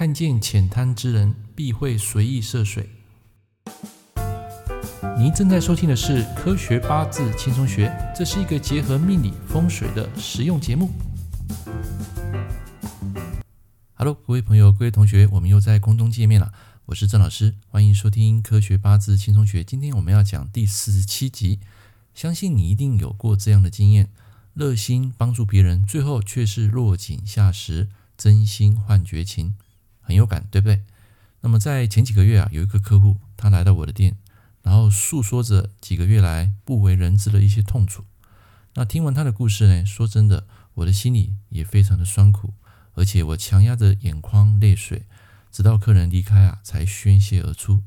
看见浅滩之人，必会随意涉水。您正在收听的是《科学八字轻松学》，这是一个结合命理风水的实用节目。Hello，各位朋友，各位同学，我们又在空中见面了。我是郑老师，欢迎收听《科学八字轻松学》。今天我们要讲第四十七集，相信你一定有过这样的经验：热心帮助别人，最后却是落井下石，真心换绝情。很有感，对不对？那么在前几个月啊，有一个客户，他来到我的店，然后诉说着几个月来不为人知的一些痛楚。那听完他的故事呢，说真的，我的心里也非常的酸苦，而且我强压着眼眶泪水，直到客人离开啊，才宣泄而出。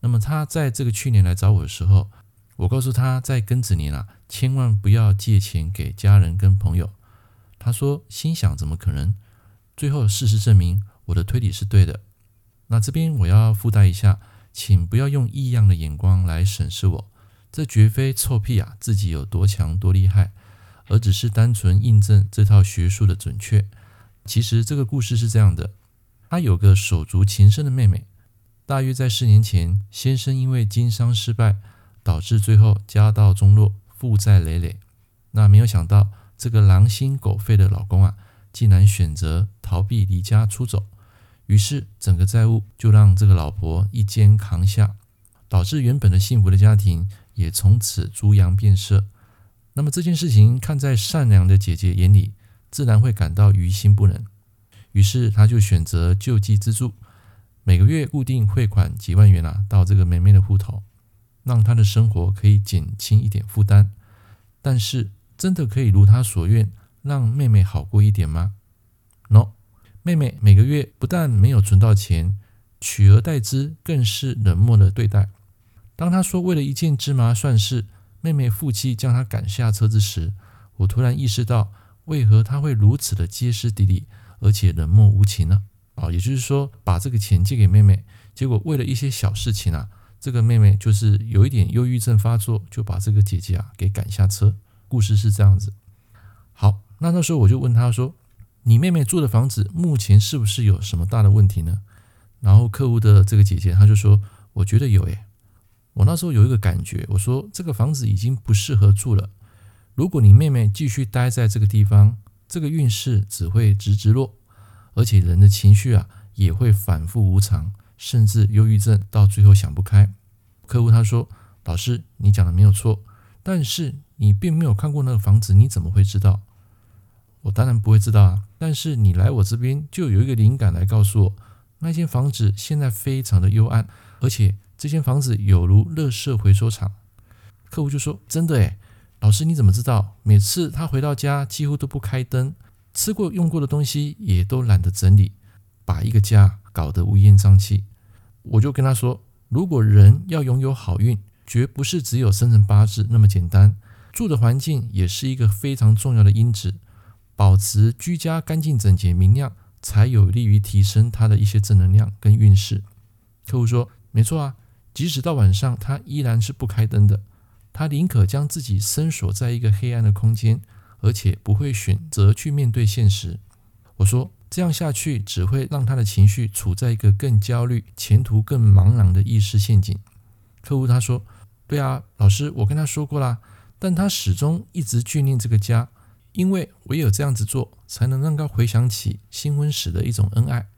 那么他在这个去年来找我的时候，我告诉他在庚子年啊，千万不要借钱给家人跟朋友。他说心想怎么可能？最后事实证明。我的推理是对的，那这边我要附带一下，请不要用异样的眼光来审视我，这绝非臭屁啊，自己有多强多厉害，而只是单纯印证这套学术的准确。其实这个故事是这样的，他有个手足情深的妹妹，大约在四年前，先生因为经商失败，导致最后家道中落，负债累累。那没有想到，这个狼心狗肺的老公啊，竟然选择逃避离家出走。于是，整个债务就让这个老婆一肩扛下，导致原本的幸福的家庭也从此猪羊变色。那么这件事情看在善良的姐姐眼里，自然会感到于心不忍。于是，他就选择救济资助，每个月固定汇款几万元啊，到这个妹妹的户头，让她的生活可以减轻一点负担。但是，真的可以如他所愿，让妹妹好过一点吗。妹妹每个月不但没有存到钱，取而代之更是冷漠的对待。当她说为了一件芝麻蒜事，妹妹负气将她赶下车子时，我突然意识到，为何她会如此的歇斯底里，而且冷漠无情呢？啊，也就是说，把这个钱借给妹妹，结果为了一些小事情啊，这个妹妹就是有一点忧郁症发作，就把这个姐姐啊给赶下车。故事是这样子。好，那那时候我就问她说。你妹妹住的房子目前是不是有什么大的问题呢？然后客户的这个姐姐，她就说：“我觉得有诶。”我那时候有一个感觉，我说：“这个房子已经不适合住了。如果你妹妹继续待在这个地方，这个运势只会直直落，而且人的情绪啊也会反复无常，甚至忧郁症，到最后想不开。”客户他说：“老师，你讲的没有错，但是你并没有看过那个房子，你怎么会知道？”我当然不会知道啊，但是你来我这边就有一个灵感来告诉我，那间房子现在非常的幽暗，而且这间房子有如垃圾回收厂。客户就说：“真的诶，老师你怎么知道？每次他回到家几乎都不开灯，吃过用过的东西也都懒得整理，把一个家搞得乌烟瘴气。”我就跟他说：“如果人要拥有好运，绝不是只有生辰八字那么简单，住的环境也是一个非常重要的因子。”保持居家干净整洁明亮，才有利于提升他的一些正能量跟运势。客户说：“没错啊，即使到晚上，他依然是不开灯的。他宁可将自己深锁在一个黑暗的空间，而且不会选择去面对现实。”我说：“这样下去，只会让他的情绪处在一个更焦虑、前途更茫然的意识陷阱。”客户他说：“对啊，老师，我跟他说过啦，但他始终一直眷恋这个家。”因为唯有这样子做，才能让他回想起新婚时的一种恩爱。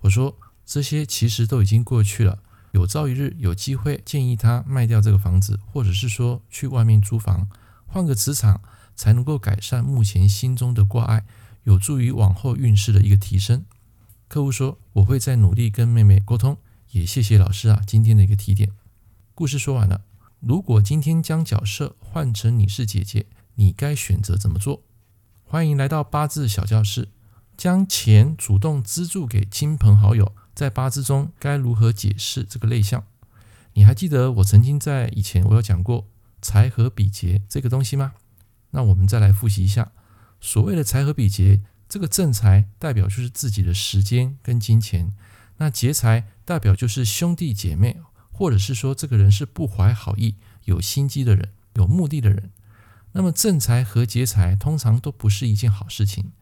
我说这些其实都已经过去了，有朝一日有机会建议他卖掉这个房子，或者是说去外面租房，换个磁场，才能够改善目前心中的挂碍，有助于往后运势的一个提升。客户说我会再努力跟妹妹沟通，也谢谢老师啊今天的一个提点。故事说完了，如果今天将角色换成你是姐姐，你该选择怎么做？欢迎来到八字小教室，将钱主动资助给亲朋好友，在八字中该如何解释这个类象？你还记得我曾经在以前我有讲过财和比劫这个东西吗？那我们再来复习一下，所谓的财和比劫，这个正财代表就是自己的时间跟金钱，那劫财代表就是兄弟姐妹，或者是说这个人是不怀好意、有心机的人、有目的的人。那么正财和劫财通常都不是一件好事情，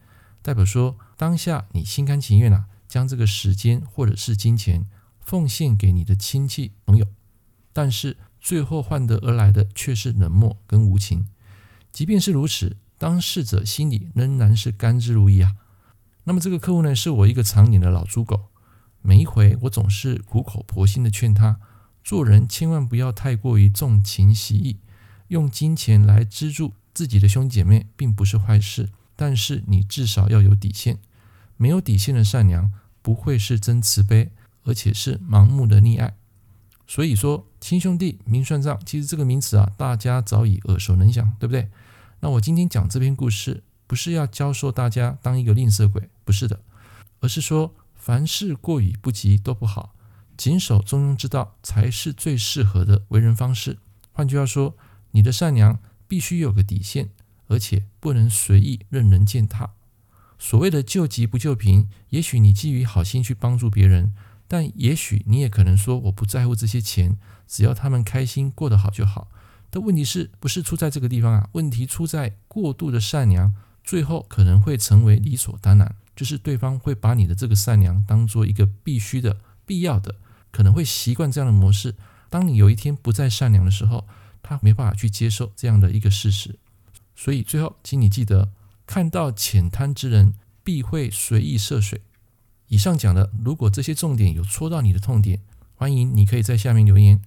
代表说当下你心甘情愿啊，将这个时间或者是金钱奉献给你的亲戚朋友，但是最后换得而来的却是冷漠跟无情。即便是如此，当事者心里仍然是甘之如饴啊。那么这个客户呢，是我一个常年的老猪狗。每一回我总是苦口婆心的劝他，做人千万不要太过于重情喜义，用金钱来资助自己的兄弟姐妹，并不是坏事。但是你至少要有底线，没有底线的善良不会是真慈悲，而且是盲目的溺爱。所以说，亲兄弟明算账，其实这个名词啊，大家早已耳熟能详，对不对？那我今天讲这篇故事，不是要教授大家当一个吝啬鬼，不是的，而是说。凡事过于不及都不好，谨守中庸之道才是最适合的为人方式。换句话说，你的善良必须有个底线，而且不能随意任人践踏。所谓的救急不救贫，也许你基于好心去帮助别人，但也许你也可能说我不在乎这些钱，只要他们开心过得好就好。但问题是不是出在这个地方啊？问题出在过度的善良，最后可能会成为理所当然。就是对方会把你的这个善良当做一个必须的、必要的，可能会习惯这样的模式。当你有一天不再善良的时候，他没办法去接受这样的一个事实。所以最后，请你记得，看到浅滩之人，必会随意涉水。以上讲的，如果这些重点有戳到你的痛点，欢迎你可以在下面留言。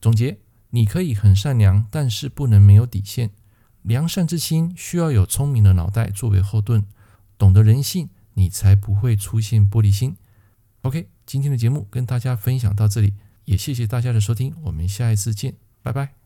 总结：你可以很善良，但是不能没有底线。良善之心需要有聪明的脑袋作为后盾，懂得人性。你才不会出现玻璃心。OK，今天的节目跟大家分享到这里，也谢谢大家的收听，我们下一次见，拜拜。